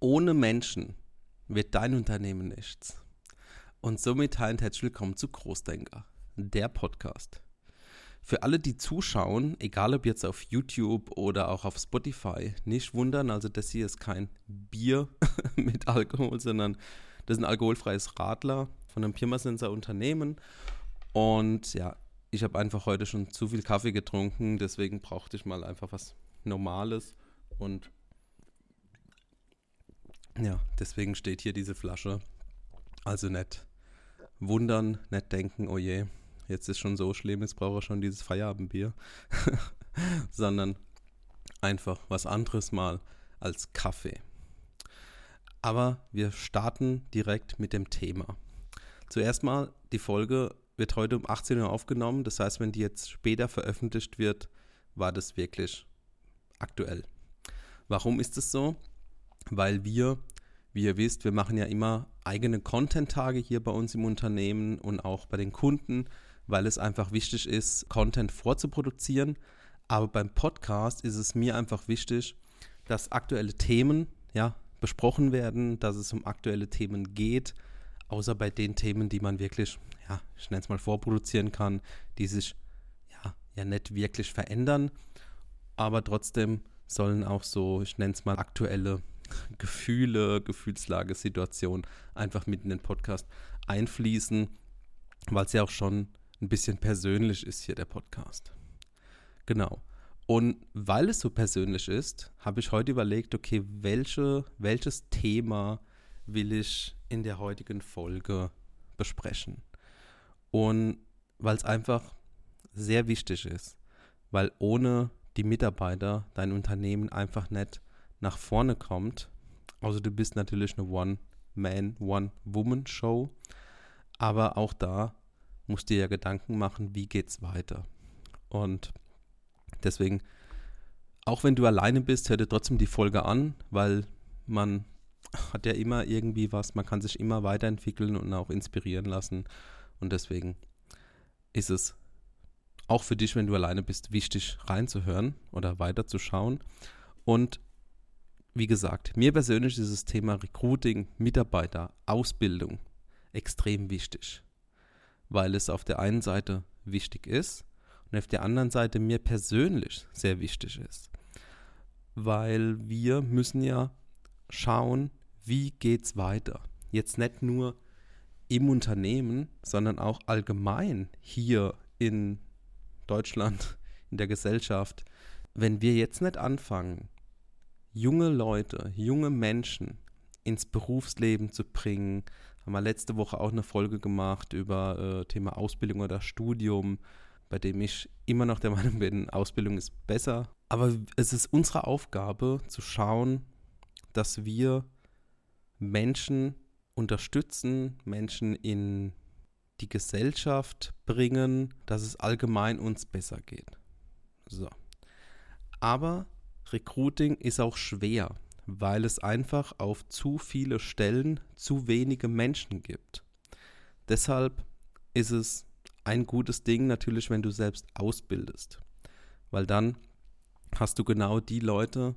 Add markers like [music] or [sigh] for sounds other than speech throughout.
Ohne Menschen wird dein Unternehmen nichts. Und somit halt herzlich willkommen zu Großdenker, der Podcast. Für alle, die zuschauen, egal ob jetzt auf YouTube oder auch auf Spotify, nicht wundern, also das hier ist kein Bier [laughs] mit Alkohol, sondern das ist ein alkoholfreies Radler von einem Pirmasenser Unternehmen. Und ja, ich habe einfach heute schon zu viel Kaffee getrunken, deswegen brauchte ich mal einfach was Normales und ja, deswegen steht hier diese Flasche. Also nicht wundern, nicht denken, oh je, jetzt ist schon so schlimm, jetzt brauche ich schon dieses Feierabendbier, [laughs] sondern einfach was anderes mal als Kaffee. Aber wir starten direkt mit dem Thema. Zuerst mal, die Folge wird heute um 18 Uhr aufgenommen. Das heißt, wenn die jetzt später veröffentlicht wird, war das wirklich aktuell. Warum ist es so? Weil wir, wie ihr wisst, wir machen ja immer eigene Content-Tage hier bei uns im Unternehmen und auch bei den Kunden, weil es einfach wichtig ist, Content vorzuproduzieren. Aber beim Podcast ist es mir einfach wichtig, dass aktuelle Themen ja, besprochen werden, dass es um aktuelle Themen geht, außer bei den Themen, die man wirklich ja, ich nenne es mal vorproduzieren kann, die sich ja, ja nicht wirklich verändern, aber trotzdem sollen auch so, ich nenne es mal aktuelle Gefühle, Gefühlslage, Situation einfach mit in den Podcast einfließen, weil es ja auch schon ein bisschen persönlich ist hier der Podcast. Genau. Und weil es so persönlich ist, habe ich heute überlegt, okay, welche, welches Thema will ich in der heutigen Folge besprechen? Und weil es einfach sehr wichtig ist, weil ohne die Mitarbeiter dein Unternehmen einfach nicht nach vorne kommt. Also du bist natürlich eine One-Man, One-Woman-Show, aber auch da musst du dir ja Gedanken machen, wie geht's weiter. Und deswegen, auch wenn du alleine bist, hör dir trotzdem die Folge an, weil man [laughs] hat ja immer irgendwie was, man kann sich immer weiterentwickeln und auch inspirieren lassen. Und deswegen ist es auch für dich, wenn du alleine bist, wichtig reinzuhören oder weiterzuschauen. Und wie gesagt, mir persönlich ist das Thema Recruiting, Mitarbeiter, Ausbildung extrem wichtig, weil es auf der einen Seite wichtig ist und auf der anderen Seite mir persönlich sehr wichtig ist, weil wir müssen ja schauen, wie geht es weiter. Jetzt nicht nur im Unternehmen, sondern auch allgemein hier in Deutschland, in der Gesellschaft. Wenn wir jetzt nicht anfangen, junge Leute, junge Menschen ins Berufsleben zu bringen, haben wir letzte Woche auch eine Folge gemacht über äh, Thema Ausbildung oder Studium, bei dem ich immer noch der [laughs] Meinung bin, Ausbildung ist besser. Aber es ist unsere Aufgabe zu schauen, dass wir Menschen unterstützen, Menschen in die Gesellschaft bringen, dass es allgemein uns besser geht. So. Aber Recruiting ist auch schwer, weil es einfach auf zu viele Stellen zu wenige Menschen gibt. Deshalb ist es ein gutes Ding natürlich, wenn du selbst ausbildest, weil dann hast du genau die Leute,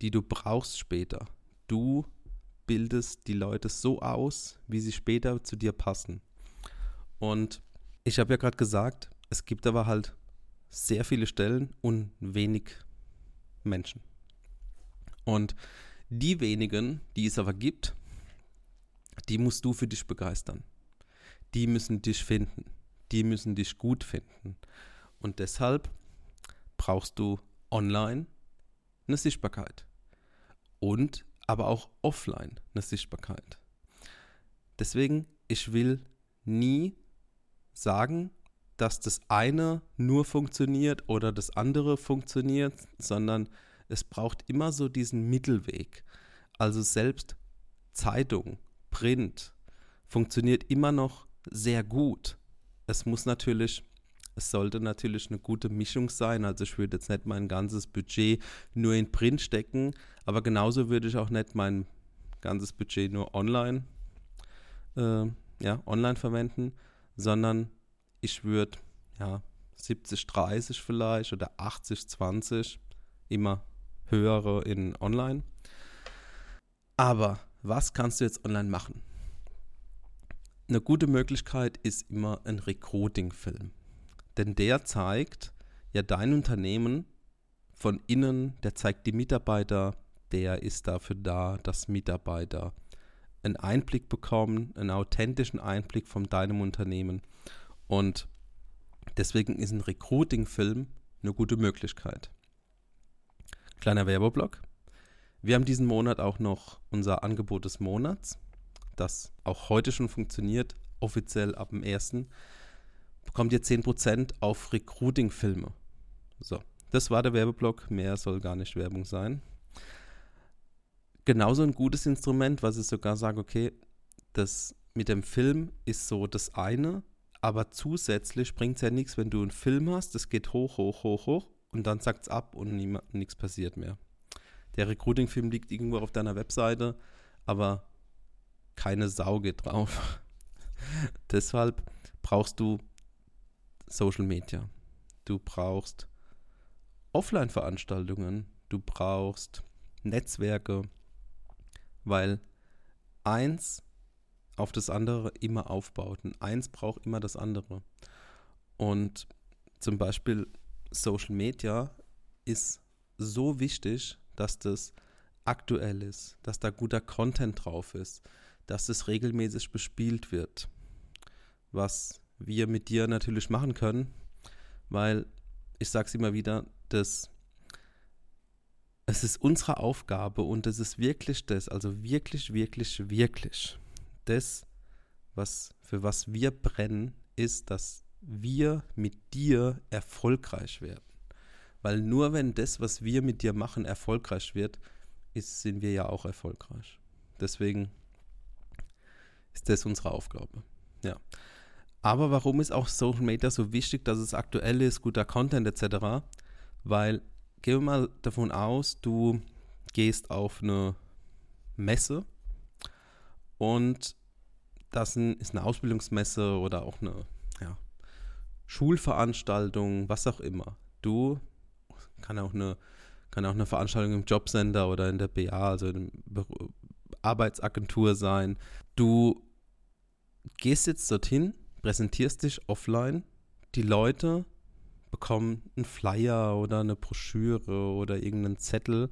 die du brauchst später. Du bildest die Leute so aus, wie sie später zu dir passen. Und ich habe ja gerade gesagt, es gibt aber halt sehr viele Stellen und wenig Menschen. Und die wenigen, die es aber gibt, die musst du für dich begeistern. Die müssen dich finden. Die müssen dich gut finden. Und deshalb brauchst du online eine Sichtbarkeit. Und aber auch offline eine Sichtbarkeit. Deswegen, ich will nie sagen, dass das eine nur funktioniert oder das andere funktioniert, sondern es braucht immer so diesen Mittelweg. Also selbst Zeitung, Print funktioniert immer noch sehr gut. Es muss natürlich es sollte natürlich eine gute Mischung sein. Also ich würde jetzt nicht mein ganzes Budget nur in Print stecken, aber genauso würde ich auch nicht mein ganzes Budget nur online, äh, ja, online verwenden, sondern ich würde ja 70, 30 vielleicht oder 80, 20 immer höhere in online. Aber was kannst du jetzt online machen? Eine gute Möglichkeit ist immer ein Recruiting-Film. Denn der zeigt ja dein Unternehmen von innen, der zeigt die Mitarbeiter, der ist dafür da, dass Mitarbeiter einen Einblick bekommen, einen authentischen Einblick von deinem Unternehmen. Und deswegen ist ein Recruiting-Film eine gute Möglichkeit. Kleiner Werbeblock. Wir haben diesen Monat auch noch unser Angebot des Monats, das auch heute schon funktioniert, offiziell ab dem 1. Bekommt ihr 10% auf Recruiting-Filme. So, das war der Werbeblock. Mehr soll gar nicht Werbung sein. Genauso ein gutes Instrument, was ich sogar sage, okay, das mit dem Film ist so das eine, aber zusätzlich bringt es ja nichts, wenn du einen Film hast, das geht hoch, hoch, hoch, hoch und dann sagt es ab und nichts passiert mehr. Der Recruiting-Film liegt irgendwo auf deiner Webseite, aber keine Sau geht drauf. [laughs] Deshalb brauchst du Social Media. Du brauchst Offline-Veranstaltungen. Du brauchst Netzwerke, weil eins auf das andere immer aufbaut und eins braucht immer das andere. Und zum Beispiel Social Media ist so wichtig, dass das aktuell ist, dass da guter Content drauf ist, dass es regelmäßig bespielt wird. Was wir mit dir natürlich machen können, weil ich sage es immer wieder, dass es ist unsere Aufgabe und es ist wirklich das, also wirklich, wirklich, wirklich das, was für was wir brennen, ist, dass wir mit dir erfolgreich werden. Weil nur wenn das, was wir mit dir machen, erfolgreich wird, ist, sind wir ja auch erfolgreich. Deswegen ist das unsere Aufgabe. Ja. Aber warum ist auch Social Media so wichtig, dass es aktuell ist, guter Content etc.? Weil, gehen wir mal davon aus, du gehst auf eine Messe und das ist eine Ausbildungsmesse oder auch eine ja, Schulveranstaltung, was auch immer. Du kann auch eine, kann auch eine Veranstaltung im Jobcenter oder in der BA, also in der Arbeitsagentur sein. Du gehst jetzt dorthin, präsentierst dich offline, die Leute bekommen einen Flyer oder eine Broschüre oder irgendeinen Zettel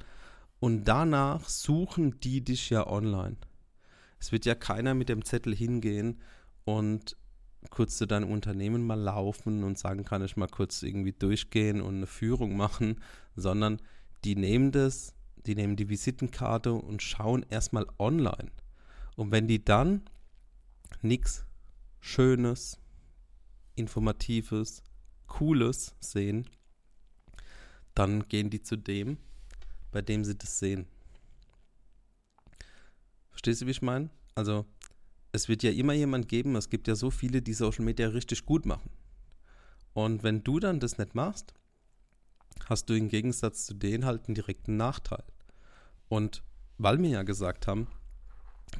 und danach suchen die dich ja online. Es wird ja keiner mit dem Zettel hingehen und kurz zu deinem Unternehmen mal laufen und sagen, kann ich mal kurz irgendwie durchgehen und eine Führung machen, sondern die nehmen das, die nehmen die Visitenkarte und schauen erstmal online. Und wenn die dann nichts Schönes, Informatives, Cooles sehen, dann gehen die zu dem, bei dem sie das sehen. Verstehst du, wie ich meine? Also es wird ja immer jemand geben, es gibt ja so viele, die Social Media richtig gut machen. Und wenn du dann das nicht machst, hast du im Gegensatz zu denen halt einen direkten Nachteil. Und weil wir ja gesagt haben,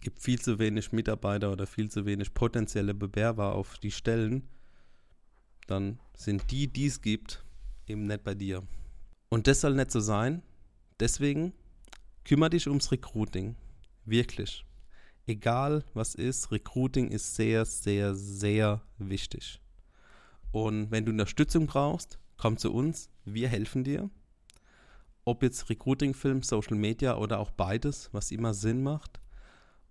gibt viel zu wenig Mitarbeiter oder viel zu wenig potenzielle Bewerber auf die Stellen, dann sind die, die es gibt, eben nicht bei dir. Und das soll nicht so sein. Deswegen kümmere dich ums Recruiting. Wirklich egal was ist, Recruiting ist sehr, sehr, sehr wichtig. Und wenn du Unterstützung brauchst, komm zu uns, wir helfen dir. Ob jetzt Recruiting-Film, Social Media oder auch beides, was immer Sinn macht.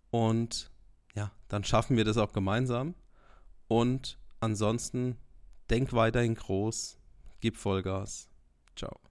Und ja, dann schaffen wir das auch gemeinsam. Und ansonsten denk weiterhin groß, gib Vollgas. Ciao.